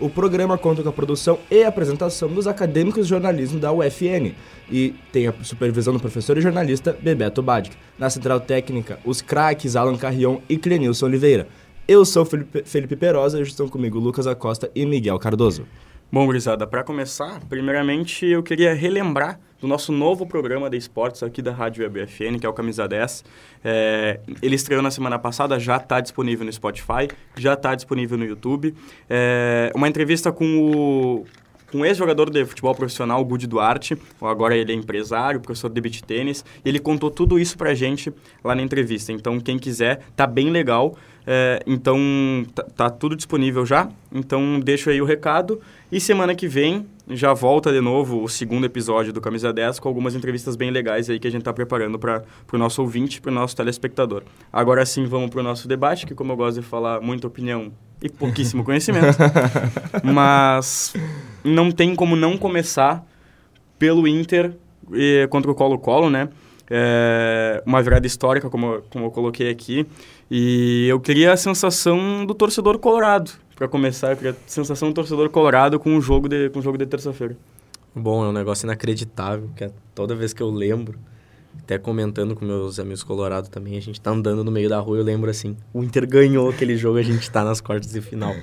O programa conta com a produção e apresentação dos acadêmicos de jornalismo da UFN e tem a supervisão do professor e jornalista Bebeto Badic. Na central técnica, os craques Alan Carrion e Clenilson Oliveira. Eu sou Felipe, Felipe Perosa e estão comigo Lucas Acosta e Miguel Cardoso. Bom, gurizada, para começar, primeiramente eu queria relembrar do nosso novo programa de esportes aqui da Rádio Web FN, que é o Camisa 10. É, ele estreou na semana passada, já está disponível no Spotify, já está disponível no YouTube. É, uma entrevista com o um ex-jogador de futebol profissional, Gudi Duarte, agora ele é empresário, professor de beach tênis, ele contou tudo isso pra gente lá na entrevista. Então, quem quiser, tá bem legal. É, então, tá, tá, tudo disponível já. Então, deixo aí o recado. E semana que vem já volta de novo o segundo episódio do Camisa 10 com algumas entrevistas bem legais aí que a gente tá preparando para o nosso ouvinte, para o nosso telespectador. Agora sim, vamos para o nosso debate, que como eu gosto de falar, muita opinião e pouquíssimo conhecimento. Mas não tem como não começar pelo Inter e, contra o Colo-Colo, né? É uma virada histórica, como, como eu coloquei aqui. E eu queria a sensação do torcedor colorado. Para começar, eu queria a sensação do torcedor colorado com o jogo de, com o jogo de terça-feira. Bom, é um negócio inacreditável, que é toda vez que eu lembro, até comentando com meus amigos colorados também, a gente tá andando no meio da rua eu lembro assim, o Inter ganhou aquele jogo, a gente tá nas quartas de final.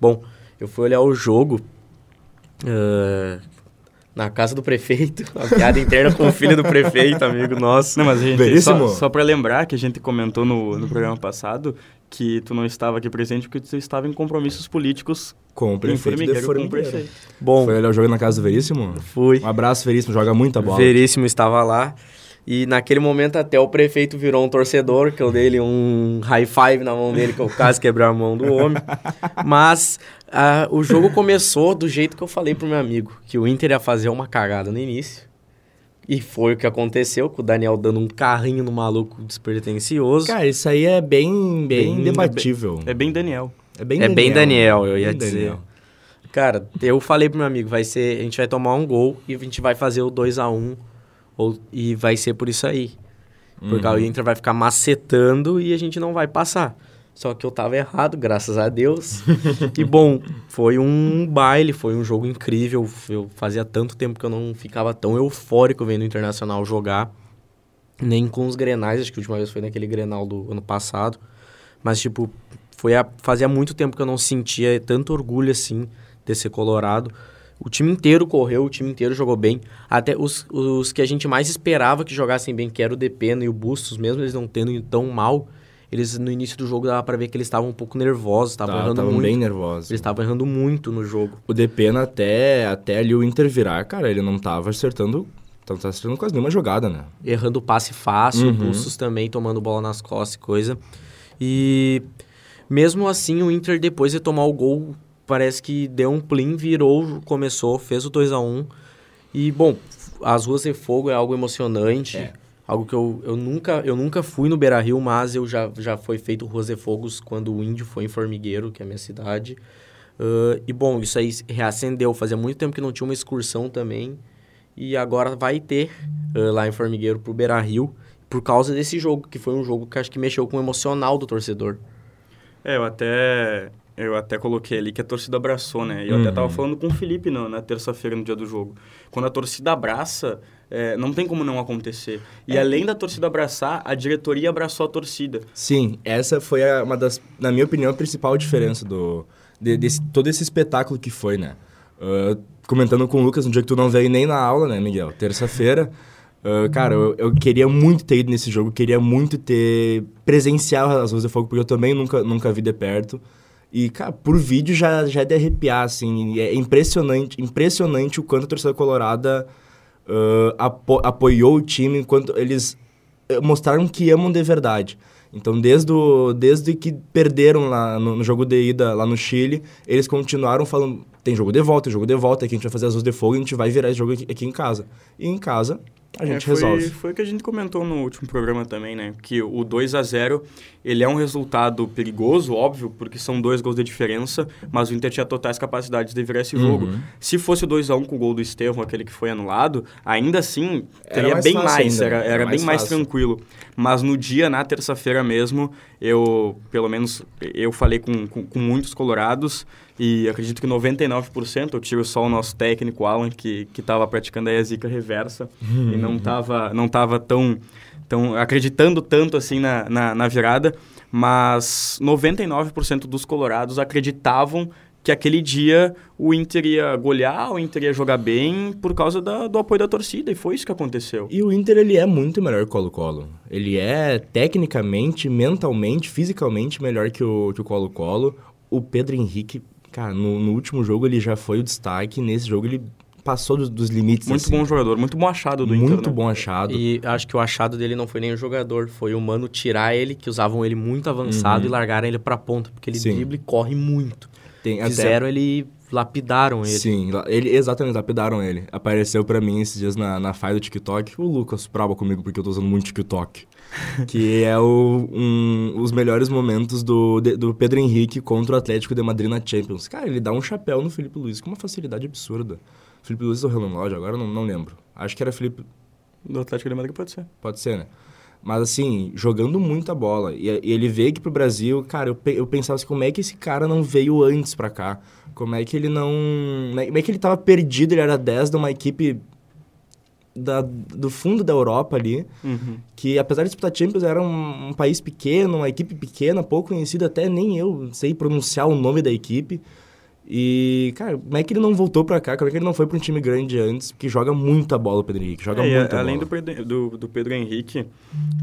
Bom, eu fui olhar o jogo uh, na casa do prefeito, a piada interna com o filho do prefeito, amigo nosso. Não, mas a gente, só, só para lembrar que a gente comentou no, no programa passado que tu não estava aqui presente porque tu estava em compromissos políticos com o prefeito de com o prefeito. Bom, foi olhar o jogo na casa do Veríssimo? Fui. Um abraço, Veríssimo, joga muita bola. Veríssimo estava lá. E naquele momento até o prefeito virou um torcedor, que eu dei ele um high five na mão dele, que eu quase quebrei a mão do homem. Mas uh, o jogo começou do jeito que eu falei pro meu amigo, que o Inter ia fazer uma cagada no início. E foi o que aconteceu, com o Daniel dando um carrinho no maluco despretensioso. Cara, isso aí é bem, bem, bem debatível. É bem Daniel. É bem, é Daniel. bem Daniel, eu ia bem dizer. Daniel. Cara, eu falei pro meu amigo, vai ser, a gente vai tomar um gol e a gente vai fazer o 2 a 1 um, ou, e vai ser por isso aí. Porque uhum. o Inter vai ficar macetando e a gente não vai passar. Só que eu tava errado, graças a Deus. e bom, foi um baile, foi um jogo incrível. Eu fazia tanto tempo que eu não ficava tão eufórico vendo o Internacional jogar. Nem com os Grenais, acho que a última vez foi naquele Grenal do ano passado. Mas, tipo, foi a, fazia muito tempo que eu não sentia tanto orgulho assim de ser colorado. O time inteiro correu, o time inteiro jogou bem. Até os, os que a gente mais esperava que jogassem bem, que era o Depena e o Bustos, mesmo eles não tendo tão mal, eles no início do jogo dava para ver que eles estavam um pouco nervosos, estavam tá, errando muito. bem nervosos. Eles estavam errando muito no jogo. O Depena até até ali o Inter virar, cara, ele não tava acertando não tá acertando quase nenhuma jogada, né? Errando passe fácil, uhum. Bustos também tomando bola nas costas e coisa. E mesmo assim, o Inter depois de tomar o gol parece que deu um plim, virou, começou, fez o 2 a 1 E, bom, as ruas de fogo é algo emocionante. É. Algo que eu, eu, nunca, eu nunca fui no Beira Rio, mas eu já, já foi feito Ruas de Fogos quando o Índio foi em Formigueiro, que é a minha cidade. Uh, e bom, isso aí reacendeu. Fazia muito tempo que não tinha uma excursão também. E agora vai ter uh, lá em Formigueiro pro Beira Rio, por causa desse jogo, que foi um jogo que acho que mexeu com o emocional do torcedor. É, eu até eu até coloquei ali que a torcida abraçou, né? E eu uhum. até tava falando com o Felipe no, na terça-feira, no dia do jogo. Quando a torcida abraça, é, não tem como não acontecer. E é. além da torcida abraçar, a diretoria abraçou a torcida. Sim, essa foi a, uma das, na minha opinião, a principal diferença do de, desse, todo esse espetáculo que foi, né? Uh, comentando com o Lucas, no dia que tu não veio nem na aula, né, Miguel? Terça-feira. Uh, cara, eu, eu, queria muito ter ido nesse jogo, queria muito ter presenciado as Luzes de Fogo, porque eu também nunca, nunca vi de perto. E, cara, por vídeo já, já é de arrepiar, assim. É impressionante, impressionante o quanto a torcida colorada uh, apo apoiou o time, enquanto eles eh, mostraram que amam de verdade. Então, desde, o, desde que perderam lá no, no, jogo de ida lá no Chile, eles continuaram falando: tem jogo de volta, tem jogo de volta, aqui a gente vai fazer as luzes de fogo e a gente vai virar esse jogo aqui, aqui em casa. E em casa, a gente é, foi, resolve. Foi o que a gente comentou no último programa também, né? Que o 2 a 0 ele é um resultado perigoso, óbvio, porque são dois gols de diferença, mas o Inter tinha totais capacidades de virar esse jogo. Uhum. Se fosse o 2 a 1 com o gol do Estevão, aquele que foi anulado, ainda assim teria mais bem mais, ainda, era, era, Era bem mais mais tranquilo. Mas no dia, na terça-feira mesmo, eu, pelo menos, eu falei com, com, com muitos colorados e acredito que 99%, eu tiro só o nosso técnico Alan, que estava praticando aí a zica reversa e não estava não tava tão, tão acreditando tanto assim na, na, na virada, mas 99% dos colorados acreditavam que aquele dia o Inter ia golear, o Inter ia jogar bem por causa da, do apoio da torcida, e foi isso que aconteceu. E o Inter, ele é muito melhor que o Colo-Colo. Ele é tecnicamente, mentalmente, fisicamente melhor que o que o Colo-Colo. O Pedro Henrique, cara, no, no último jogo ele já foi o destaque. Nesse jogo ele passou dos, dos limites. Muito assim. bom jogador, muito bom achado do Muito Inter. né? bom achado. E acho que o achado dele não foi nem o jogador, foi o mano tirar ele, que usavam ele muito avançado Uhum. e largaram ele pra ponta, porque ele Sim. dribla e corre muito. Tem até- Fizeram ele, lapidaram ele. Sim, ele, exatamente, lapidaram ele. Apareceu pra mim esses dias na, na file do TikTok. O Lucas brava comigo porque eu tô usando muito TikTok. que é o, um, os melhores momentos do, de- do Pedro Henrique contra o Atlético de Madrid na Champions. Cara, ele dá um chapéu no Felipe Luiz com uma facilidade absurda. Felipe Luiz ou Renan Lodge, agora eu não, não lembro. Acho que era Felipe, Do Atlético de Madrid pode ser. Pode ser, né? Mas assim, jogando muita bola. E, e ele veio aqui pro Brasil, cara, eu, eu pensava assim, como é que esse cara não veio antes pra cá? Como é que ele não. Como é que ele tava perdido? Ele era 10 de uma equipe da, do fundo da Europa ali, Uhum. que apesar de disputar Champions, era um, um país pequeno, uma equipe pequena, pouco conhecida, até nem eu sei pronunciar o nome da equipe. E, cara, como é que ele não voltou pra cá? Como é que ele não foi pra um time grande antes? Porque joga muita bola o Pedro Henrique, joga É, a- muita além bola. do Pedro, do, do Pedro Henrique,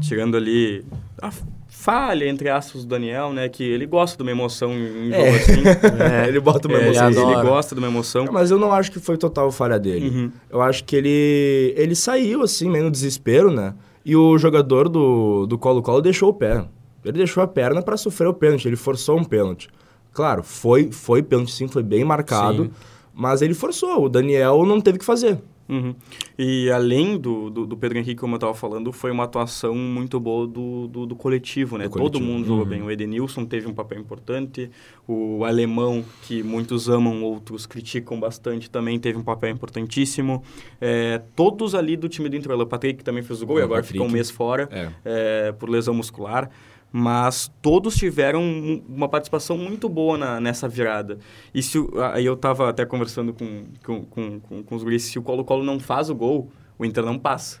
tirando ali a falha, entre aspas, do Daniel, né? Que ele gosta de uma emoção em jogo É. assim. É, ele bota uma emoção. ele, adora. gosta de uma emoção. Mas eu não acho que foi total falha dele. Uhum. Eu acho que ele ele saiu assim, meio no desespero, né? E o jogador do do Colo-Colo deixou o pé. Ele deixou a perna para sofrer o pênalti, ele forçou um pênalti. Claro, foi foi pênalti sim, foi bem marcado, Sim. mas ele forçou. O Daniel não teve que fazer. Uhum. E além do, do, do Pedro Henrique, como eu estava falando, foi uma atuação muito boa do, do, do coletivo, né? Do Todo coletivo. mundo jogou Uhum. bem. O Edenilson teve um papel importante, o alemão, que muitos amam, outros criticam bastante, também teve um papel importantíssimo. É, todos ali do time do Inter, o Patrick também fez o gol e agora Patrick. ficou um mês fora É. é, por lesão muscular. Mas todos tiveram um- uma participação muito boa na- nessa virada. E se aí eu tava até conversando com, com, com, com, com os guris, se o Colo-Colo não faz o gol, o Inter não passa.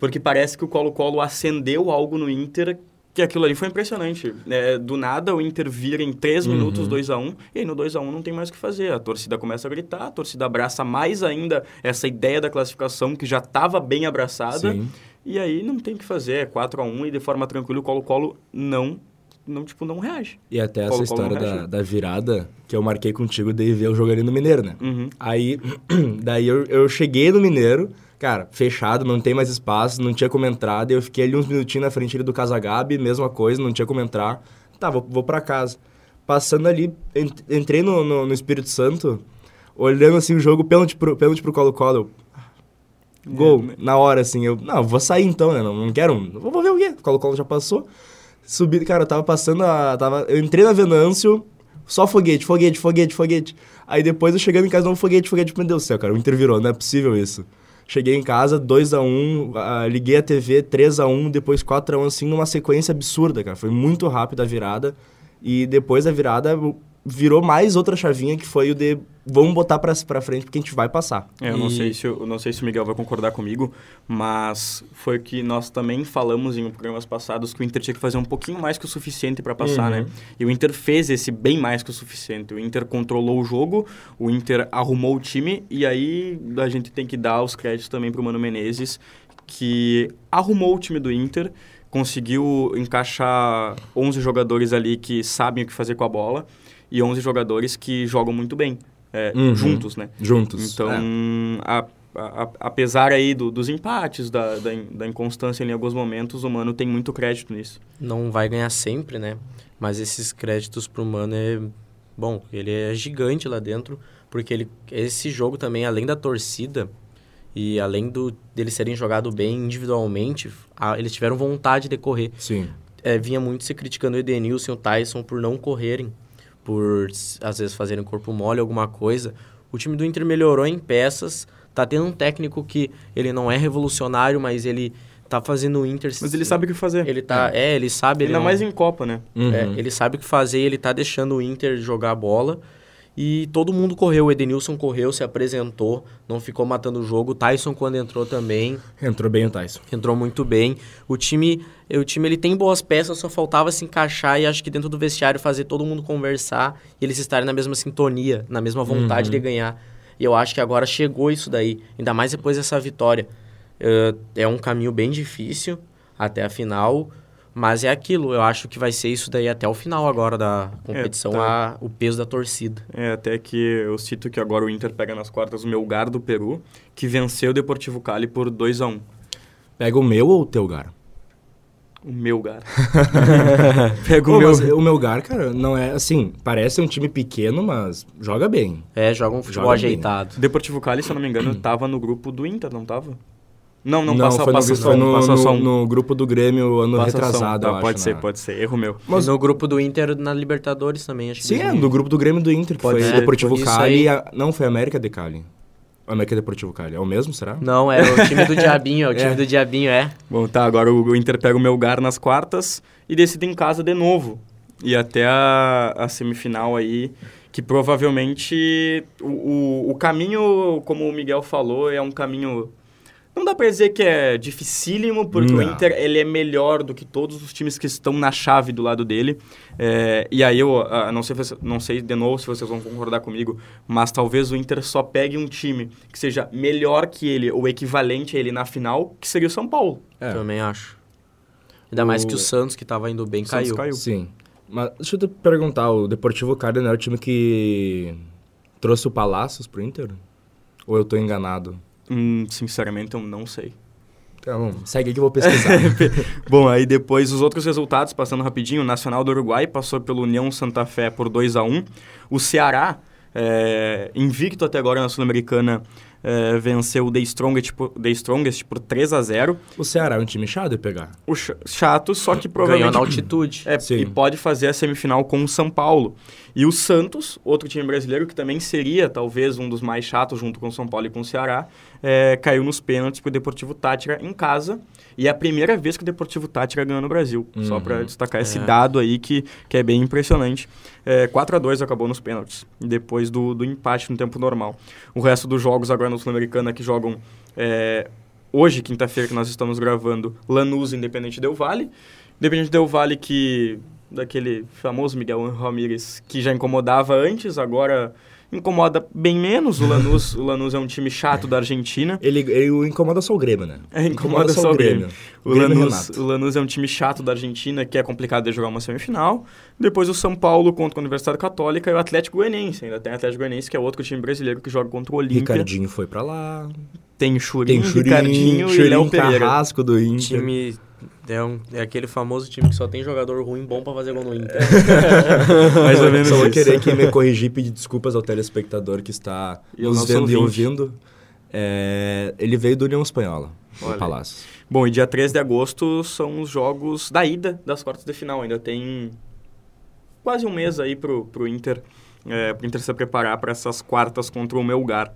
Porque parece que o Colo-Colo acendeu algo no Inter que aquilo ali foi impressionante. É, do nada o Inter vira em 3 Uhum. minutos 2 a 1 e aí no 2 a 1 não tem mais o que fazer. A torcida começa a gritar, a torcida abraça mais ainda essa ideia da classificação que já estava bem abraçada. Sim. E aí não tem o que fazer, é 4 a 1 e de forma tranquila o Colo-Colo não, não, tipo, não reage. E até essa história da, da virada que eu marquei contigo de ver o jogo ali no Mineiro, né? Uhum. Aí, daí eu, eu cheguei no Mineiro, cara, fechado, não tem mais espaço, não tinha como entrar. Daí eu fiquei ali uns minutinhos na frente ali do Casagabi, mesma coisa, não tinha como entrar. Tá, vou, vou pra casa. Passando ali, ent- entrei no, no, no Espírito Santo, olhando assim o jogo, pênalti pro, pênalti pro Colo-Colo. Eu, Gol, É, na hora, assim, eu, não, vou sair então, né? Não, não quero, vou vou ver o quê? O Colo-Colo já passou. Subi, cara, eu tava passando a. Tava, eu entrei na Venâncio, só foguete, foguete, foguete, foguete. Aí depois eu chegando em casa, não, foguete, foguete. Meu Deus do céu, cara, o Inter virou, não é possível isso. Cheguei em casa, 2x1, ah, liguei a TV, 3x1, depois 4x1, assim, numa sequência absurda, cara. Foi muito rápido a virada. E depois da virada, virou mais outra chavinha que foi o de vamos botar pra, pra frente porque a gente vai passar. É, eu, não E- sei se, eu não sei se o Miguel vai concordar comigo, mas foi o que nós também falamos em programas passados que o Inter tinha que fazer um pouquinho mais que o suficiente para passar, Uhum. né? E o Inter fez esse bem mais que o suficiente. O Inter controlou o jogo, o Inter arrumou o time e aí a gente tem que dar os créditos também pro Mano Menezes, que arrumou o time do Inter, conseguiu encaixar 11 jogadores ali que sabem o que fazer com a bola e 11 jogadores que jogam muito bem, é, Uhum. juntos, né? Juntos. Então, É. a- a- apesar aí do- dos empates, da, da, in- da inconstância em alguns momentos, o Mano tem muito crédito nisso. Não vai ganhar sempre, né? Mas esses créditos pro Mano é... Bom, ele é gigante lá dentro, porque ele esse jogo também, além da torcida, E além do, deles serem jogado bem individualmente, a, eles tiveram vontade de correr. Sim. É, vinha muito se criticando o Edenilson e o Tyson por não correrem, por às vezes fazerem corpo mole, alguma coisa. O time do Inter melhorou em peças, tá tendo um técnico que ele não é revolucionário, mas ele tá fazendo o Inter... Mas ele sabe o que fazer. Ele tá... É, ele sabe... Ainda ele não- mais em Copa, né? Uhum. é, ele sabe o que fazer, ele tá deixando o Inter jogar bola. E todo mundo correu. O Edenilson correu, se apresentou, não ficou matando o jogo. O Tyson, quando entrou também, Entrou bem o Tyson. entrou muito bem. O time, o time ele tem boas peças, só faltava se encaixar e acho que dentro do vestiário fazer todo mundo conversar e eles estarem na mesma sintonia, na mesma vontade de ganhar. E eu acho que agora chegou isso daí, ainda mais depois dessa vitória. Eh, é um caminho bem difícil até a final, mas é aquilo. Eu acho que vai ser isso daí até o final agora da competição, tá. a- o peso da torcida. É, até que eu cito que agora o Inter pega nas quartas o Melgar do Peru, que venceu o Deportivo Cali por 2 a 1 Pega o meu ou o teu gar? O Melgar. pega Pô, o meu... mas o Melgar, cara, não é assim, parece um time pequeno, mas joga bem. É, joga um futebol Joga bem. ajeitado. O Deportivo Cali, se eu não me engano, tava no grupo do Inter, não tava? Não, não, Não, passa, foi, passa no, só foi um, no, passa só no- um. no grupo do Grêmio ano Passa um. retrasado, Tá, eu acho, pode ser, né? pode ser. Erro meu. Mas no grupo do Inter na Libertadores também, acho que Sim, é, 2000. do grupo do Grêmio do Inter, que Pode foi ser, Deportivo isso Cali. aí. e a- Não, foi América de Cali. América Deportivo Cali. É o mesmo, será? Não, é o time do Diabinho, é o time É. do Diabinho, é. Bom, tá, agora o o Inter pega o Melgar nas quartas e decide em casa de novo. E até a, a semifinal aí, que provavelmente o, o, o caminho, como o Miguel falou, é um caminho... Não dá pra dizer que é dificílimo, porque o Não. Inter ele é melhor do que todos os times que estão na chave do lado dele. É, e aí eu ah, não sei, se- não sei de novo se vocês vão concordar comigo, mas talvez o Inter só pegue um time que seja melhor que ele ou equivalente a ele na final, que seria o São Paulo. É. Também acho. Ainda mais O- que o Santos, que tava indo bem, O caiu. caiu. Sim. Mas deixa eu te perguntar, o Deportivo Cali não é o time que trouxe o Palácios pro Inter? Ou eu tô enganado? Hum, sinceramente, eu não sei. Tá bom, segue aí que eu vou pesquisar. Bom, aí depois os outros resultados, passando rapidinho, o Nacional do Uruguai passou pelo União Santa Fé por 2 a 1 O Ceará, é, invicto até agora na Sul-Americana, é, venceu o The Strongest, por, The Strongest por 3 a 0 o Ceará é um time chato de pegar. O ch- chato, só que Ganhou provavelmente... na altitude. É, Sim. e pode fazer a semifinal com o São Paulo. E o Santos, outro time brasileiro que também seria talvez um dos mais chatos junto com o São Paulo e com o Ceará, é, caiu nos pênaltis pro Deportivo Tátira em casa. E é a primeira vez que o Deportivo Tátira ganhou no Brasil. Só Uhum. para destacar esse É. dado aí que, que é bem impressionante. É, 4 a 2 acabou nos pênaltis, depois do, do empate no tempo normal. O resto dos jogos agora no Sul-Americana que jogam é, hoje, quinta-feira, que nós estamos gravando, Lanús Independente Del Vale. Independente Del Vale que daquele famoso Miguel Ramírez que já incomodava antes, agora incomoda bem menos. O Lanús, o Lanús é um time chato da Argentina. Ele, ele o incomoda só o Grêmio, né? É, incomoda só o Grêmio. O Grêmio e Lanús, o Lanús é um time chato da Argentina que é complicado de jogar uma semifinal. Depois o São Paulo contra a Universidade Católica e o Atlético Goianiense. Ainda tem o Atlético Goianiense que é outro time brasileiro que joga contra o Olímpia. Ricardinho foi pra lá. Tem Churinho, Tem Churinho, Ricardinho e Churinho Léo Pereira. Carrasco do Inter. Time é, um- é aquele famoso time que só tem jogador ruim bom pra fazer gol no Inter. Mais ou menos Só vou isso. querer aqui me corrigir e pedir desculpas ao telespectador que está E nos vendo e ouvindo. É, ele veio do União Espanhola, Olha. do Palácio. Bom, e dia 3 de agosto são os jogos da ida das quartas de final. Ainda tem quase um mês aí pro, pro Inter, é, pro Inter se preparar para essas quartas contra o Melgar.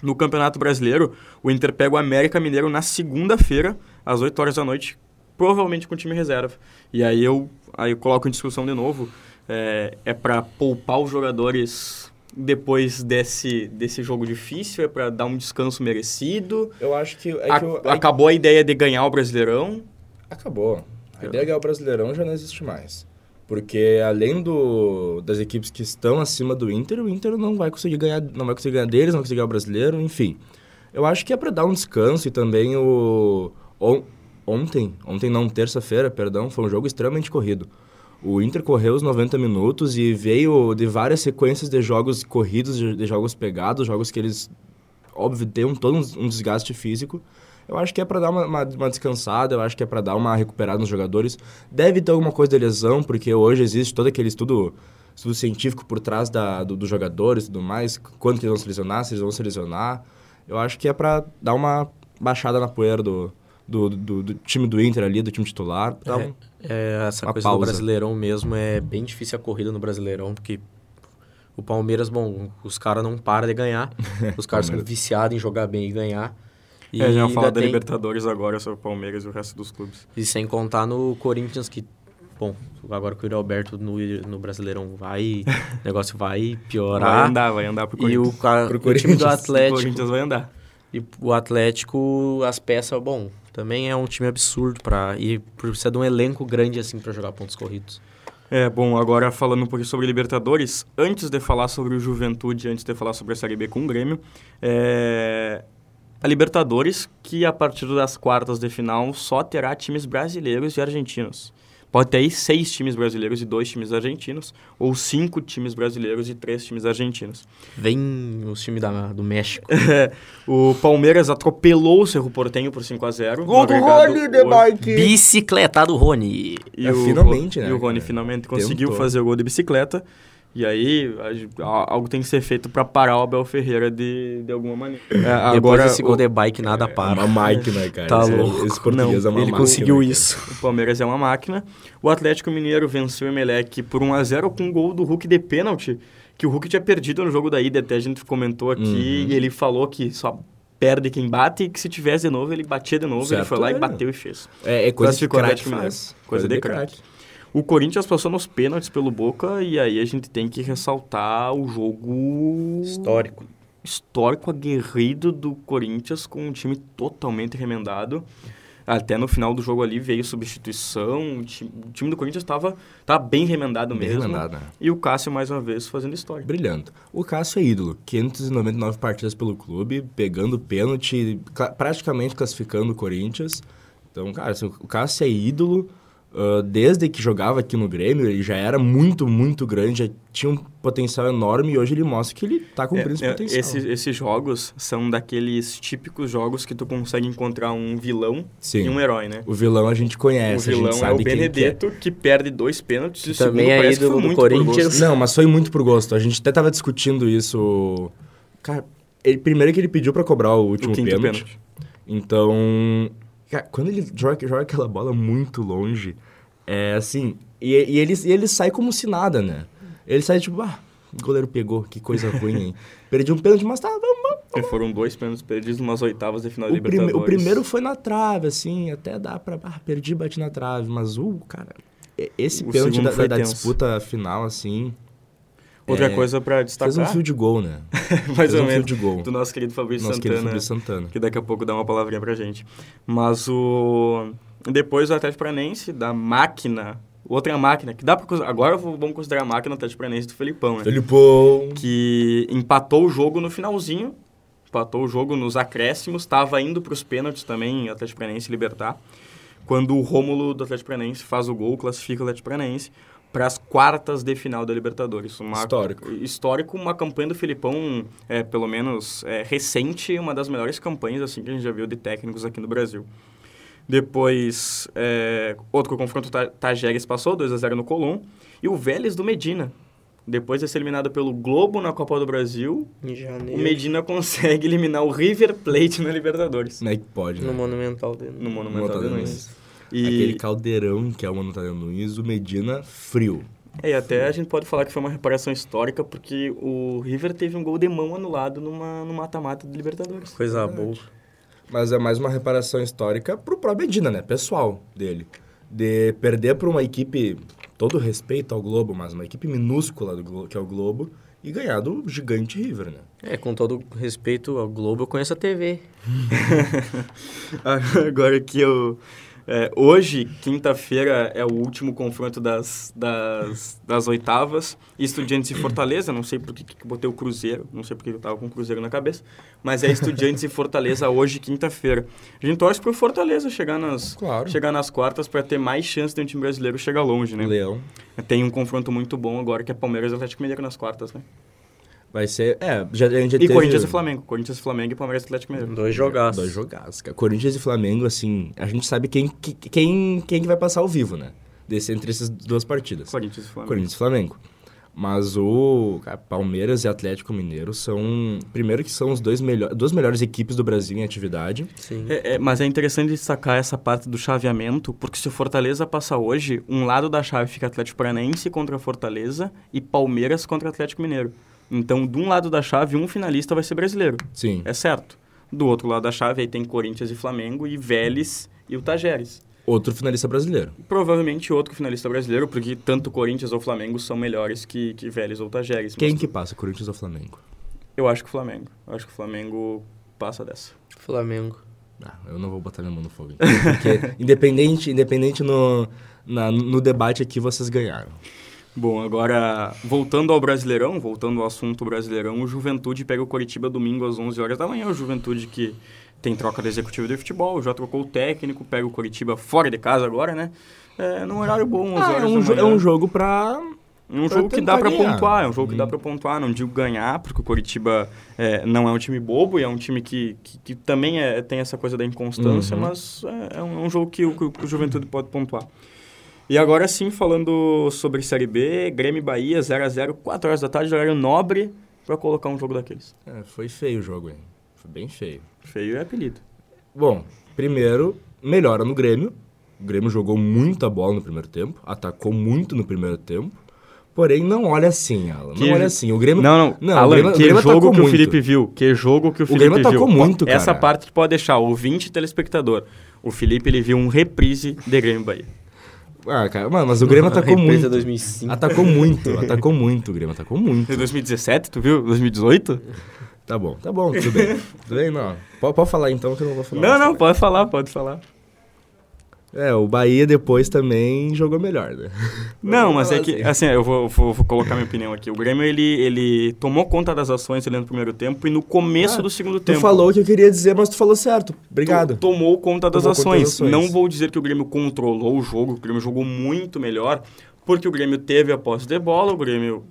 No Campeonato Brasileiro, o Inter pega o América Mineiro na segunda-feira, às 8 horas da noite, provavelmente com o time reserva. E aí eu, aí eu coloco em discussão de novo, é, é para poupar os jogadores depois desse, desse jogo difícil, é para dar um descanso merecido. Eu acho que. É A- que eu- acabou a ideia de ganhar o Brasileirão. Acabou. A ideia de ganhar o Brasileirão já não existe mais. Porque além do, das equipes que estão acima do Inter, o Inter não vai conseguir ganhar, não vai conseguir ganhar deles, não vai conseguir ganhar o Brasileiro, enfim. Eu acho que é para dar um descanso e também o ontem, ontem não, terça-feira, perdão, foi um jogo extremamente corrido. O Inter correu os 90 minutos e veio de várias sequências de jogos corridos, de, jogos pegados, jogos que eles óbvio, um, todo um desgaste físico. Eu acho que é para dar uma, uma, uma descansada, eu acho que é para dar uma recuperada nos jogadores. Deve ter alguma coisa de lesão, porque hoje existe todo aquele estudo, estudo científico por trás da, do, dos jogadores e tudo mais, quando que eles vão se lesionar, se eles vão se lesionar. eu acho que é para dar uma baixada na poeira do, do, do, do, time do Inter ali, do time titular. É, um, é, essa coisa pausa. do Brasileirão mesmo é bem difícil a corrida no Brasileirão, porque o Palmeiras, bom, os caras não param de ganhar. Os caras são viciados em jogar bem e ganhar. E é, já fala da tem... Libertadores agora sobre o Palmeiras e o resto dos clubes. E sem contar no Corinthians, que, bom, agora que o Alberto no, no Brasileirão vai, o negócio vai piorar. Vai andar, vai andar pro Corinthians. E o, pro o time do Atlético. O Corinthians vai andar. E o Atlético, as peças, bom, também é um time absurdo para e precisa de um elenco grande assim para jogar pontos corridos. É, bom, agora falando um pouquinho sobre Libertadores, antes de falar sobre o Juventude, antes de falar sobre a Série B com o Grêmio, é, a Libertadores, que a partir das quartas de final só terá times brasileiros e argentinos. Pode ter aí seis times brasileiros e dois times argentinos, ou cinco times brasileiros e três times argentinos. Vem os times da, do México. o Palmeiras atropelou o Cerro Portenho por 5 a 0 Gol do Rony, The Bike! Bicicleta do Rony. E é, o, finalmente, né? E o Rony finalmente conseguiu Tentou. fazer o gol de bicicleta. E aí, algo tem que ser feito para parar o Abel Ferreira de, de alguma maneira. É, agora, esse gol de bike, nada é, para. É uma máquina, cara. Tá esse, louco. Esse português Não, é uma ele máquina, conseguiu cara. isso. O Palmeiras é uma máquina. O Atlético Mineiro venceu o Emelec por 1x0 com um gol do Hulk de pênalti, que o Hulk tinha perdido no jogo da ida, até a gente comentou aqui, uhum. e ele falou que só perde quem bate e que se tivesse de novo, ele batia de novo. Certo, ele foi lá é. e bateu e fez. É, é coisa de craque faz. Coisa, coisa de craque. O Corinthians passou nos pênaltis pelo Boca e aí a gente tem que ressaltar o jogo histórico. Histórico, aguerrido do Corinthians com um time totalmente remendado. Até no final do jogo ali veio substituição. O time, o time do Corinthians estava tava bem remendado bem mesmo. Remendado, né? E o Cássio, mais uma vez, fazendo história. Brilhando. O Cássio é ídolo. 599 partidas pelo clube, pegando pênalti, praticamente classificando o Corinthians. Então, cara, assim, o Cássio é ídolo. Uh, desde que jogava aqui no Grêmio, ele já era muito, muito grande, já tinha um potencial enorme e hoje ele mostra que ele está cumprindo é, esse é, potencial. Esses, esses jogos são daqueles típicos jogos que tu consegue encontrar um vilão Sim. e um herói, né? O vilão a gente conhece, o vilão a gente sabe é o Benedetto, que, é. que, perde dois pênaltis e o também é ídolo do Corinthians. Não, mas foi muito por gosto. A gente até tava discutindo isso. Cara, ele, primeiro que ele pediu para cobrar o último o pênalti. pênalti. Então, Cara, quando ele joga, joga aquela bola muito longe, é assim. E, e, ele, e ele sai como se nada, né? Ele sai tipo, ah, o goleiro pegou, que coisa ruim, hein? Perdi um pênalti, mas tá, vamos, vamos. Foram dois pênaltis perdidos umas oitavas de final o Libertadores. Prime, o primeiro foi na trave, assim, até dá pra. Ah, perdi, bati na trave, mas o, uh, cara. Esse o pênalti da, da disputa final, assim. Outra é, coisa para destacar. Fez um fio de gol, né? Mais fez ou um menos. de gol. Do nosso querido Fabrício nosso Santana. Querido Fabrício Santana. Que daqui a pouco dá uma palavrinha pra gente. Mas o. Depois o Atlético Paranense, da máquina. Outra máquina, que dá pra. Agora vamos considerar a máquina Atlético Paranense do Felipão, né? Felipão! Que empatou o jogo no finalzinho. Empatou o jogo nos acréscimos. Estava indo pros pênaltis também, Atlético Paranense libertar. Quando o Rômulo do Atlético Paranense faz o gol, classifica o Atlético Paranense para as quartas de final da Libertadores. Uma, histórico. Histórico, uma campanha do Filipão, é, pelo menos é, recente, uma das melhores campanhas assim que a gente já viu de técnicos aqui no Brasil. Depois, é, outro confronto, Tajeres passou, 2 a 0 no Colón. E o Vélez do Medina. Depois de ser eliminado pelo Globo na Copa do Brasil, o Medina consegue eliminar o River Plate na Libertadores. Não é que pode, né? No Monumental dele. No Monumental, Monumental de e... Aquele caldeirão que é o Monumental Nunes, o Medina frio. É, e até a gente pode falar que foi uma reparação histórica, porque o River teve um gol de mão anulado numa, no mata-mata de Libertadores. Coisa boa. Mas é mais uma reparação histórica pro próprio Medina, né? Pessoal dele. De perder para uma equipe, todo respeito ao Globo, mas uma equipe minúscula do Globo, que é o Globo, e ganhar do gigante River, né? É, com todo respeito ao Globo, eu conheço a TV. Agora que eu é, hoje, quinta-feira, é o último confronto das, das, das oitavas. Estudiantes e Fortaleza, não sei por que, que botei o Cruzeiro, não sei porque eu tava com o Cruzeiro na cabeça, mas é Estudiantes e Fortaleza hoje, quinta-feira. A gente torce pro Fortaleza chegar nas, claro. chegar nas quartas para ter mais chance de um time brasileiro chegar longe, né? Leão. Tem um confronto muito bom agora que é Palmeiras e Atlético Mineiro nas quartas, né? Vai ser. É, já, a gente já e teve... Corinthians e Flamengo. Corinthians e Flamengo e Palmeiras e Atlético Mineiro. Dois jogaços. Dois jogaços, cara. Corinthians e Flamengo, assim, a gente sabe quem, quem, quem que vai passar ao vivo, né? Desse, entre essas duas partidas. Corinthians e Flamengo. Corinthians e Flamengo. Mas o cara, Palmeiras e Atlético Mineiro são. Primeiro que são os dois melhor, duas melhores equipes do Brasil em atividade. Sim. É, é, mas é interessante destacar essa parte do chaveamento, porque se o Fortaleza passar hoje, um lado da chave fica Atlético Paranaense contra Fortaleza e Palmeiras contra Atlético Mineiro. Então, de um lado da chave, um finalista vai ser brasileiro. Sim. É certo. Do outro lado da chave, aí tem Corinthians e Flamengo, e Vélez e o Tajeres. Outro finalista brasileiro. Provavelmente outro finalista brasileiro, porque tanto Corinthians ou Flamengo são melhores que, que Vélez ou Tajeres. Quem que passa, Corinthians ou Flamengo? Eu acho que o Flamengo. Eu acho que o Flamengo passa dessa. Flamengo. Ah, eu não vou botar minha mão no fogo. Então, porque independente, independente no, na, no debate aqui, vocês ganharam. Bom, agora, voltando ao Brasileirão, voltando ao assunto Brasileirão, o Juventude pega o Coritiba domingo às 11 horas da manhã. O Juventude que tem troca do executivo de futebol, já trocou o técnico, pega o Curitiba fora de casa agora, né? É, num horário bom, ah, é, um é um jogo pra... É um jogo que dá para pontuar, é um jogo que dá para pontuar, não digo ganhar, porque o Curitiba é, não é um time bobo e é um time que, que, que também é, tem essa coisa da inconstância, uhum. mas é, é, um, é um, jogo que o, que o Juventude pode pontuar. E agora sim, falando sobre Série B, Grêmio e Bahia, 0x0, 4 horas da tarde, horário nobre para colocar um jogo daqueles. É, foi feio o jogo, hein? Foi bem feio. Feio é apelido. Bom, primeiro, melhora no Grêmio. O Grêmio jogou muita bola no primeiro tempo, atacou muito no primeiro tempo. Porém, não olha assim, Alan. Que... Não olha assim. O Grêmio. Não, não. não Alan, Grêmio, que Grêmio jogo que o Felipe viu. Que jogo que o Felipe viu. O Grêmio atacou viu. muito, cara. Essa parte tu pode deixar, ouvinte e telespectador. O Felipe, ele viu um reprise de Grêmio Bahia. Ah, cara, mano, mas o Grêmio atacou muito. 2005. Atacou muito, atacou muito o Grêmio, atacou muito. Em 2017, tu viu? 2018? Tá bom, tá bom, tudo bem. tudo bem, não. Pode, pode falar então que eu não vou falar. Não, não, pode falar, pode falar. É, o Bahia depois também jogou melhor, né? Não, mas é que, assim, assim eu vou, vou, vou, colocar minha opinião aqui. O Grêmio, ele, ele tomou conta das ações ali no primeiro tempo e no começo ah, do segundo tempo. Tu falou o que eu queria dizer, mas tu falou certo. Obrigado. Tu tomou conta das, tomou ações. Das ações. Não vou dizer que o Grêmio controlou o jogo, o Grêmio jogou muito melhor, porque o Grêmio teve a posse de bola, o Grêmio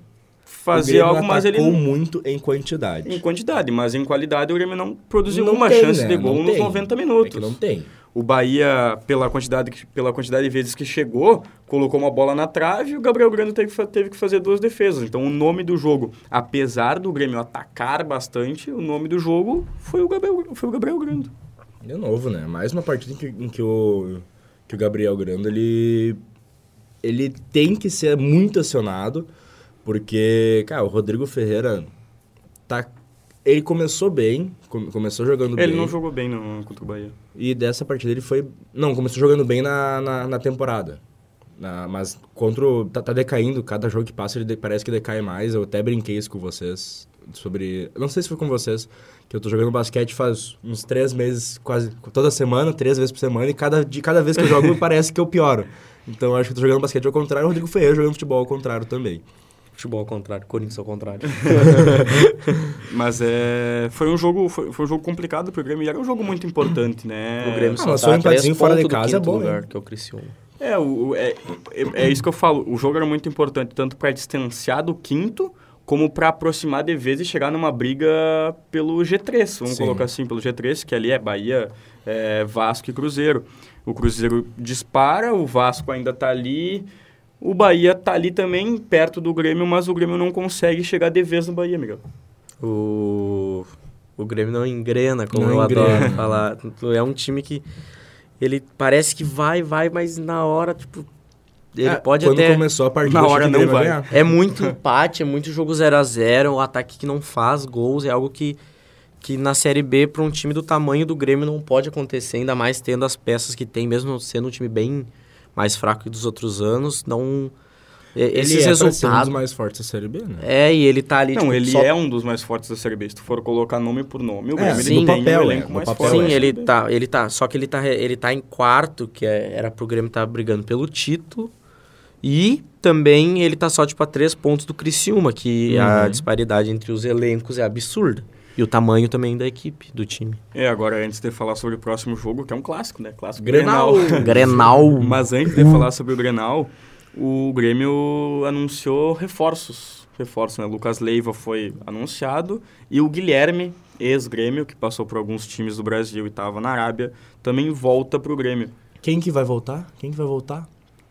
fazia algo, mas ele não... muito em quantidade. Em quantidade, mas em qualidade o Grêmio não produziu não uma tem, chance né? de gol nos tem. 90 minutos. É não tem. O Bahia, pela quantidade, pela quantidade de vezes que chegou, colocou uma bola na trave e o Gabriel Grande teve, teve que fazer duas defesas. Então, o nome do jogo, apesar do Grêmio atacar bastante, o nome do jogo foi o Gabriel, foi o Gabriel Grande. De novo, né? Mais uma partida em que, em que, o, que o Gabriel Grande, ele, ele tem que ser muito acionado porque, cara, o Rodrigo Ferreira tá. Ele começou bem, começou jogando ele bem. Ele não jogou bem no, contra o Bahia. E dessa partida ele foi. Não, começou jogando bem na, na, na temporada. Na, mas contra o, tá, tá, decaindo, cada jogo que passa ele de, parece que decai mais. Eu até brinquei isso com vocês sobre. Não sei se foi com vocês, que eu tô jogando basquete faz uns três meses, quase toda semana, três vezes por semana, e cada, de cada vez que eu jogo parece que eu pioro. Então eu acho que eu tô jogando basquete ao contrário, o Rodrigo Ferreira jogando futebol ao contrário também. Futebol ao contrário, Corinthians ao contrário. mas é, foi um jogo foi, foi, um jogo complicado pro Grêmio e era um jogo muito importante, né? O Grêmio ah, só tá um empatezinho fora de casa é bom, lugar, que é o Criciúma. É, o, é, é, é, isso que eu falo. O jogo era muito importante, tanto para distanciar do quinto, como para aproximar de vez e chegar numa briga pelo G3, vamos Sim. colocar assim, pelo G3, que ali é Bahia, é, Vasco e Cruzeiro. O Cruzeiro dispara, o Vasco ainda está ali, o Bahia tá ali também, perto do Grêmio, mas o Grêmio não consegue chegar de vez no Bahia, Miguel. O, o Grêmio não engrena, como não eu engrena. adoro falar. É um time que ele parece que vai, vai, mas na hora, tipo, ele é, pode quando até... começou a partida, na hora não vai. Ganhar. É muito empate, é muito jogo 0 a 0 o ataque que não faz gols, é algo que, que na Série B, para um time do tamanho do Grêmio, não pode acontecer, ainda mais tendo as peças que tem, mesmo sendo um time bem mais fraco que dos outros anos, não... Esses ele é resultados um dos mais fortes da Série B, né? É, e ele tá ali... Não, tipo, ele só... é um dos mais fortes da Série B. Se tu for colocar nome por nome, o Grêmio é, sim, papel, um elenco é, mais papel, forte. Sim, ele tá, ele tá... Só que ele tá, ele tá em quarto, que é, era pro Grêmio estar tá brigando pelo título. E também ele tá só, tipo, a três pontos do Criciúma, que uhum. a disparidade entre os elencos é absurda. E o tamanho também da equipe, do time. É, agora antes de falar sobre o próximo jogo, que é um clássico, né? Clássico Grenal. Grenal. Mas antes de falar sobre o Grenal, o Grêmio anunciou reforços. Reforços, né? Lucas Leiva foi anunciado e o Guilherme, ex-Grêmio, que passou por alguns times do Brasil e estava na Arábia, também volta para o Grêmio. Quem que vai voltar? Quem que vai voltar?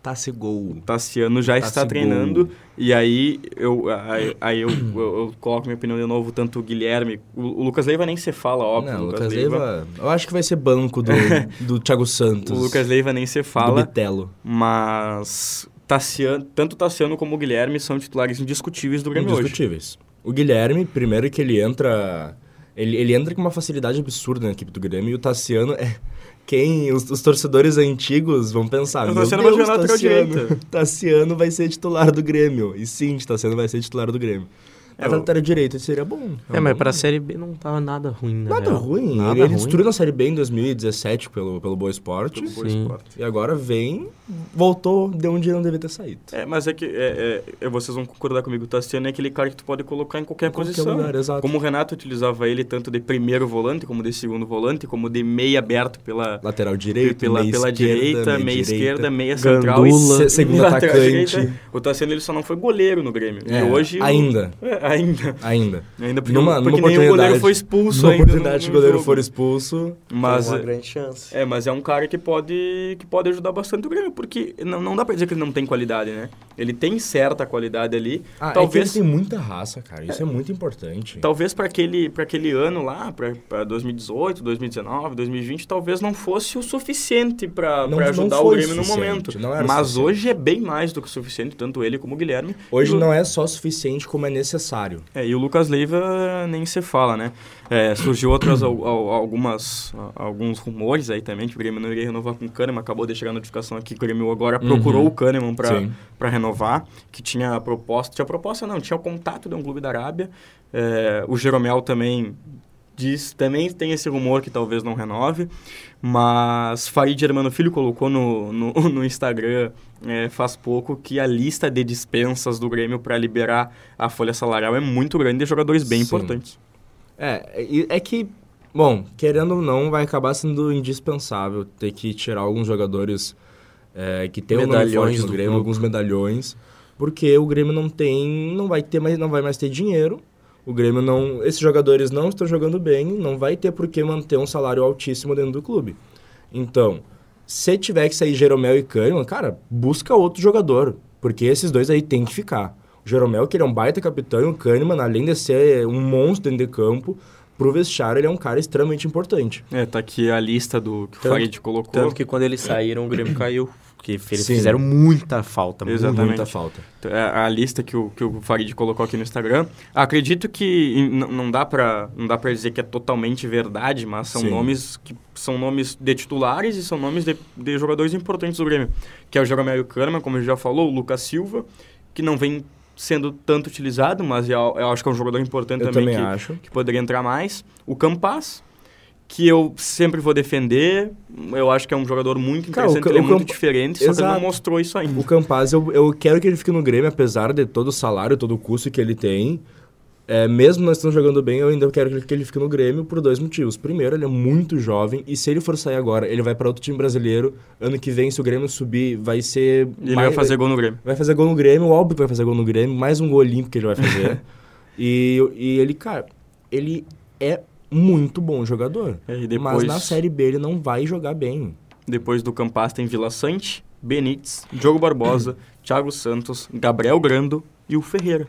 Tassegol. Tassiano já está treinando. E aí eu, aí, aí eu, eu, eu coloco minha opinião de novo, tanto o Guilherme. O, o Lucas Leiva nem se fala, óbvio. Não, o o Lucas Leiva... Eu acho que vai ser banco do, do Thiago Santos. O Lucas Leiva nem se Do fala. Bitelo. Mas Tassiano, tanto o Tassiano como o Guilherme são titulares indiscutíveis do Grêmio hoje. Indiscutíveis. O Guilherme, primeiro que ele entra... Ele, ele entra com uma facilidade absurda na equipe do Grêmio. E o Tassiano é... Quem... Os, os torcedores antigos vão pensar... O "Meu Tassiano vai jogar Tassiano, direita." Tassiano vai ser titular do Grêmio. E sim, Tassiano vai ser titular do Grêmio. É, É, lateral direito seria bom. É, mas pra Série B não tava nada ruim, né? Nada ruim. Nada ele ele ruim. destruiu na Série B em 2017 pelo, pelo Boa Esporte. Pelo Boa Sim. Esporte. E agora vem, voltou de onde não devia ter saído. É, mas é que é, é, vocês vão concordar comigo, o Tassiano é aquele cara que tu pode colocar em qualquer Em qualquer posição. lugar, exato. Como o Renato utilizava ele tanto de primeiro volante, como de segundo volante, como de meia aberto pela, Lateral direito, pela, meia pela esquerda, direita, meia direita. esquerda, meia central Gandula. e Se- segundo lateral atacante. direita. O Tassiano ele só não foi goleiro no Grêmio. É, e hoje o- ainda. É, ainda. Ainda. Ainda porque, Numa, porque numa nenhum goleiro foi expulso numa ainda. oportunidade que o goleiro jogo. for expulso, Mas, Tem uma grande chance. é, mas é um cara que pode, que pode ajudar bastante o Grêmio, porque não, não dá pra dizer que ele não tem qualidade, né? Ele tem certa qualidade ali. ah, talvez é ele tem muita raça, cara. Isso é, muito importante. Talvez para aquele, pra aquele ano lá, para 2018, 2019, 2020, talvez não fosse o suficiente para ajudar o Grêmio no momento. Mas suficiente. hoje é bem mais do que o suficiente, tanto ele como o Guilherme. Hoje E não é só suficiente como é necessário. É, e o Lucas Leiva nem se fala, né? É, surgiu outras, al- al- algumas, alguns rumores aí também, que o Grêmio não iria renovar com o Kahneman. Acabou de chegar a notificação aqui que o Grêmio agora procurou o Kahneman para renovar, que tinha proposta, tinha proposta não, tinha o contato de um clube da Arábia. É, o Jeromel também diz, também tem esse rumor que talvez não renove, mas Farid Germano Filho colocou no, no, no Instagram é, faz pouco que a lista de dispensas do Grêmio para liberar a folha salarial é muito grande de jogadores bem Sim. importantes. É, é que, bom, querendo ou não, vai acabar sendo indispensável ter que tirar alguns jogadores é, que tem Medalhões do Grêmio, clube. alguns medalhões, porque o Grêmio não tem, não vai ter mais, não vai mais ter dinheiro. O Grêmio não, esses jogadores não estão jogando bem, não vai ter por que manter um salário altíssimo dentro do clube. Então, se tiver que sair Jeromel e Kahneman, cara, busca outro jogador, porque esses dois aí tem que ficar. O Jeromel, que ele é um baita capitão, e o Kahneman, além de ser um monstro dentro de campo, pro vestiário ele é um cara extremamente importante. É, tá aqui a lista do que o Tanto- Farid colocou. Tanto que quando eles saíram, o Grêmio caiu. Porque eles Sim. fizeram muita falta. Exatamente. Muita falta. É a lista que o, que o Farid colocou aqui no Instagram. Acredito que não dá para não dá para dizer que é totalmente verdade, mas são Sim. nomes que são nomes de titulares e são nomes de, de jogadores importantes do Grêmio, que é o Jeromel Kahneman, como a gente já falou, o Lucas Silva, que não vem sendo tanto utilizado, mas eu, eu acho que é um jogador importante Eu também, também que, acho. que poderia entrar mais. O Campas, que eu sempre vou defender, eu acho que é um jogador muito Cara, o interessante, ele é o muito Campa- diferente, só que ele Exato. não mostrou isso ainda. O Campaz, eu, eu quero que ele fique no Grêmio, apesar de todo o salário, todo o custo que ele tem. É, mesmo nós estamos jogando bem, eu ainda quero que ele- que ele fique no Grêmio por dois motivos. Primeiro, ele é muito jovem e se ele for sair agora, ele vai para outro time brasileiro. Ano que vem, se o Grêmio subir, vai ser. Ele mais- vai fazer gol no Grêmio. Vai fazer gol no Grêmio, óbvio que vai fazer gol no Grêmio, mais um gol olímpico que ele vai fazer. e, e ele, cara, ele é muito bom jogador. É, e Mas depois- na Série B ele não vai jogar bem. Depois do Campas tem Vila Sante, Benítez, Diogo Barbosa, Thiago Santos, Gabriel Grando e o Ferreira.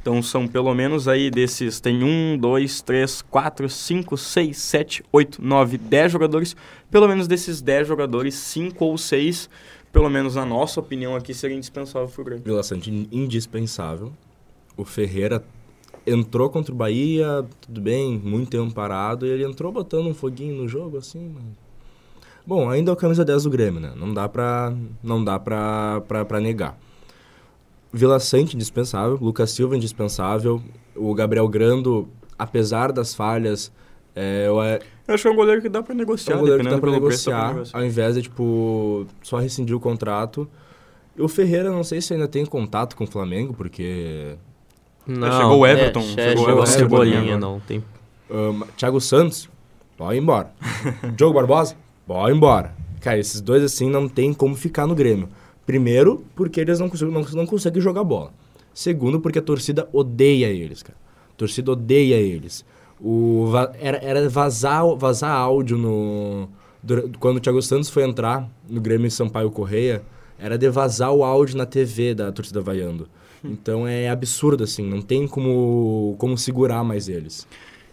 Então são pelo menos aí desses. Tem um, dois, três, quatro, cinco, seis, sete, oito, nove, dez jogadores. Pelo menos desses dez jogadores, cinco ou seis, pelo menos na nossa opinião aqui, seriam indispensáveis pro Grêmio. Vila Sante indispensável. O Ferreira entrou contra o Bahia, tudo bem, muito tempo parado, e ele entrou botando um foguinho no jogo, assim, mas... Bom, ainda é o camisa 10 do Grêmio, né? Não dá pra, não dá pra, pra, pra negar. Vila Sante, indispensável. Lucas Silva, indispensável. O Gabriel Grando, apesar das falhas, é, eu, é, Eu acho que é um goleiro que dá pra negociar, é um goleiro que dá pra preço, negociar, negociar. ao invés de, tipo, só rescindir o contrato. E o Ferreira, não sei se ainda tem contato com o Flamengo, porque... Não, chegou o é, Everton, é, chegou chegou o Everton Cebolinha, não. Tem... ahn, Thiago Santos, pode ir embora. Diogo Barbosa, pode ir embora. Cara, esses dois, assim, não tem como ficar no Grêmio. Primeiro, porque eles não conseguem, não, não conseguem jogar bola. Segundo, porque a torcida odeia eles, cara. A torcida odeia eles. O, era, era vazar, vazar áudio no... Quando o Thiago Santos foi entrar no Grêmio Sampaio Correia, era de vazar o áudio na TV da torcida vaiando. Então é absurdo, assim, não tem como, como segurar mais eles.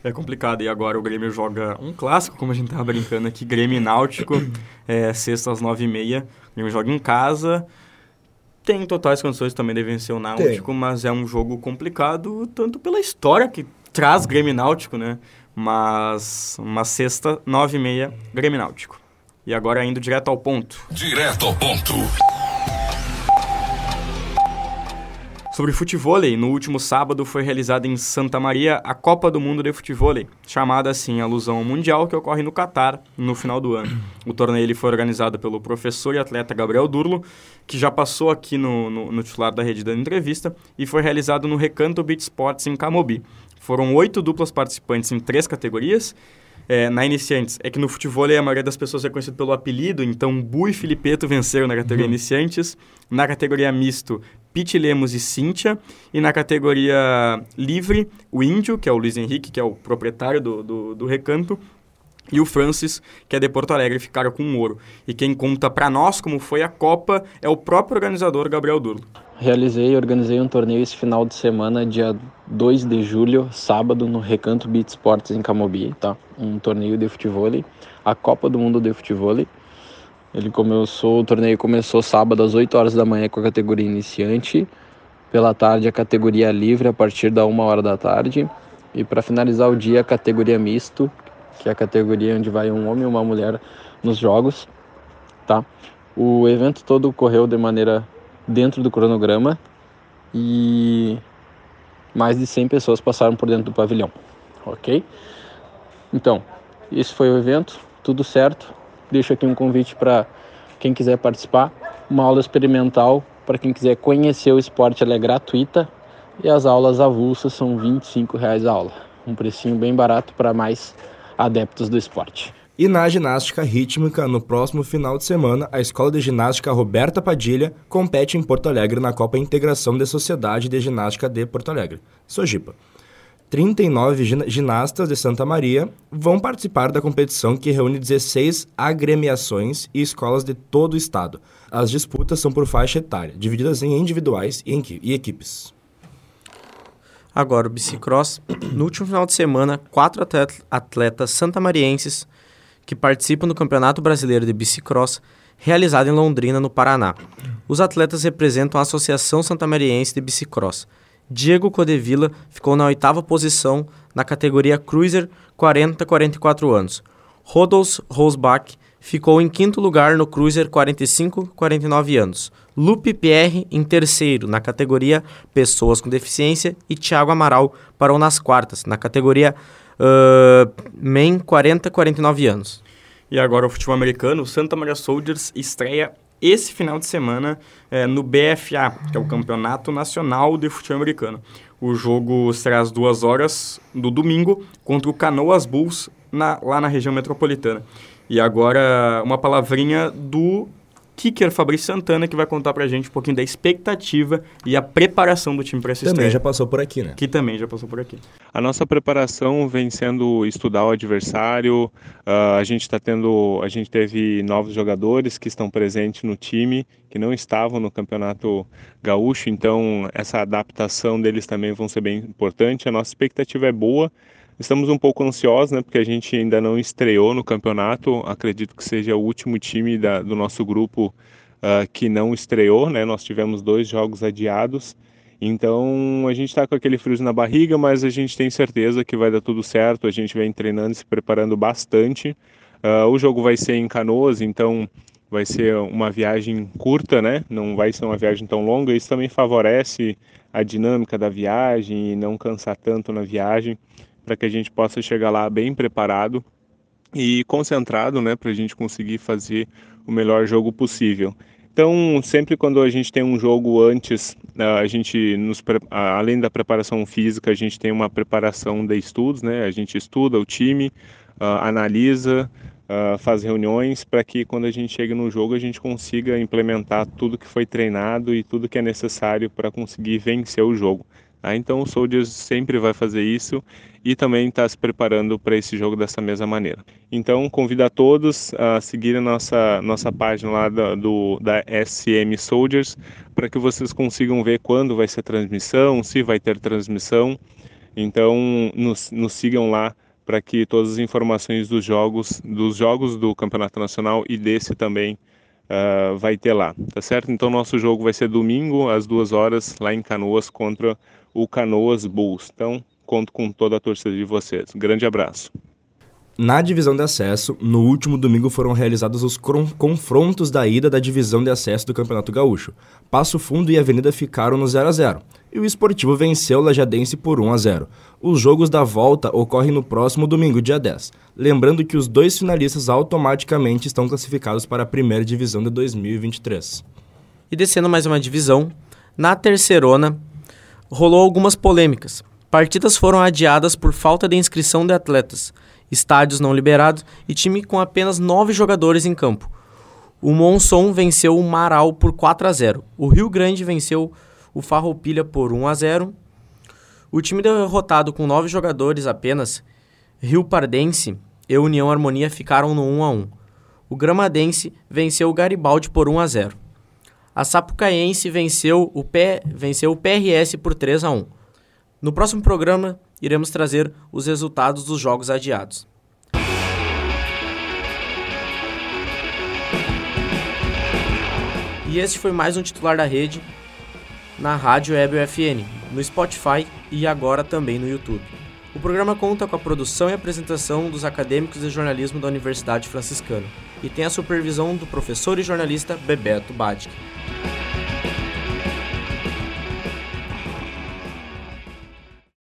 É complicado. E agora o Grêmio joga um clássico, como a gente tava brincando aqui, Grêmio e Náutico, é, sexta às nove e meia. O Grêmio joga em casa. Tem totais condições também de vencer o Náutico, tem. mas é um jogo complicado, tanto pela história que traz Grêmio e Náutico, né? Mas uma sexta, nove e meia, Grêmio e Náutico. E agora indo direto ao ponto. Direto ao ponto. Sobre futebol, no último sábado foi realizada em Santa Maria a Copa do Mundo de Futebol, chamada assim alusão ao Mundial que ocorre no Catar no final do ano. O torneio foi organizado pelo professor e atleta Gabriel Durlo, que já passou aqui no, no, no titular da rede da entrevista, e foi realizado no Recanto Beach Sports em Camobi. Foram oito duplas participantes em três categorias é, na Iniciantes é que no futebol a maioria das pessoas é conhecido pelo apelido, então Bu e Filipeto venceram na categoria uhum. Iniciantes. Na categoria misto, Pete Lemos e Cíntia. E na categoria livre, o Índio, que é o Luiz Henrique, que é o proprietário do, do, do recanto, e o Francis, que é de Porto Alegre, ficaram com ouro. E quem conta para nós como foi a Copa é o próprio organizador Gabriel Durlo. Realizei e organizei um torneio esse final de semana, dia 2 de julho, sábado, no Recanto Beat Sports em Camobi, tá? Um torneio de futebol, a Copa do Mundo de Futebol. Ele começou, o torneio começou sábado às 8 horas da manhã com a categoria iniciante, pela tarde a categoria livre a partir da 1 hora da tarde e para finalizar o dia a categoria misto, que é a categoria onde vai um homem e uma mulher nos jogos, tá? O evento todo ocorreu de maneira dentro do cronograma e mais de 100 pessoas passaram por dentro do pavilhão, ok? Então, esse foi o evento, tudo certo. Deixo aqui um convite para quem quiser participar, uma aula experimental para quem quiser conhecer o esporte, ela é gratuita e as aulas avulsas são 25 reais a aula, um precinho bem barato para mais adeptos do esporte. E na ginástica rítmica, no próximo final de semana, a Escola de Ginástica Roberta Padilha compete em Porto Alegre na Copa Integração de Sociedade de Ginástica de Porto Alegre, Sojipa. 39 ginastas de Santa Maria vão participar da competição que reúne 16 agremiações e escolas de todo o estado. As disputas são por faixa etária, divididas em individuais e, em e equipes. Agora, o bicicross. No último final de semana, quatro atletas santamarienses que participam do Campeonato Brasileiro de Bicicross, realizado em Londrina, no Paraná. Os atletas representam a Associação Santamariense de Bicicross. Diego Codevilla ficou na oitava posição na categoria Cruiser 40-44 anos. Rodolfo Rosbach ficou em quinto lugar no Cruiser 45-49 anos. Lupe Pierre em terceiro na categoria Pessoas com Deficiência e Thiago Amaral parou nas quartas na categoria Uh, Men, 40, 49 anos. E agora o futebol americano, Santa Maria Soldiers estreia esse final de semana é, no BFA, que é o Campeonato Nacional de Futebol Americano. O jogo será às duas horas do domingo contra o Canoas Bulls na, lá na região metropolitana. E agora uma palavrinha do kicker Fabrício Santana, que vai contar pra gente um pouquinho da expectativa e a preparação do time para essa também estreia. já passou por aqui, né? Que também já passou por aqui. A nossa preparação vem sendo estudar o adversário. Uh, a gente está tendo, a gente teve novos jogadores que estão presentes no time que não estavam no campeonato gaúcho, então essa adaptação deles também vão ser bem importante. A nossa expectativa é boa. Estamos um pouco ansiosos, né, porque a gente ainda não estreou no campeonato. Acredito que seja o último time da, do nosso grupo uh, que não estreou, né? Nós tivemos dois jogos adiados. Então a gente está com aquele frio na barriga, mas a gente tem certeza que vai dar tudo certo. A gente vem treinando e se preparando bastante. Uh, o jogo vai ser em Canoas, então vai ser uma viagem curta, né? Não vai ser uma viagem tão longa. Isso também favorece a dinâmica da viagem e não cansar tanto na viagem para que a gente possa chegar lá bem preparado e concentrado, né, para a gente conseguir fazer o melhor jogo possível. Então, sempre quando a gente tem um jogo antes, a gente, nos, além da preparação física, a gente tem uma preparação de estudos, né? A gente estuda o time, analisa, faz reuniões para que quando a gente chega no jogo a gente consiga implementar tudo que foi treinado e tudo que é necessário para conseguir vencer o jogo. Tá? Então o Soldiers sempre vai fazer isso e também está se preparando para esse jogo dessa mesma maneira. Então convido a todos a seguir nossa, nossa página lá da, do, da SM Soldiers para que vocês consigam ver quando vai ser transmissão, se vai ter transmissão. Então nos, nos sigam lá para que todas as informações dos jogos, dos jogos do Campeonato Nacional e desse também uh, vai ter lá, tá certo? Então nosso jogo vai ser domingo às duas horas lá em Canoas contra o Canoas Bulls. Então conto com toda a torcida de vocês. Grande abraço. Na divisão de acesso, no último domingo foram realizados os confrontos da ida da divisão de acesso do Campeonato Gaúcho. Passo Fundo e Avenida ficaram no 0 a 0 e o Esportivo venceu o Lajadense por 1 a 0. Os jogos da volta ocorrem no próximo domingo, dia 10. Lembrando que os dois finalistas automaticamente estão classificados para a primeira divisão de 2023. E descendo mais uma divisão, na terceirona rolou algumas polêmicas. Partidas foram adiadas por falta de inscrição de atletas estádios não liberados e time com apenas nove jogadores em campo. O Monson venceu o Marau por 4 a 0. O Rio Grande venceu o Farroupilha por 1 a 0. O time derrotado com nove jogadores apenas, Rio Pardense e União Harmonia ficaram no 1 a 1. O Gramadense venceu o Garibaldi por 1 a 0. A Sapucaense venceu o, P... venceu o PRS por 3 a 1. No próximo programa, iremos trazer os resultados dos jogos adiados. E este foi mais um titular da rede na Rádio Web UFN, no Spotify e agora também no YouTube. O programa conta com a produção e apresentação dos acadêmicos de jornalismo da Universidade Franciscana e tem a supervisão do professor e jornalista Bebeto Badic.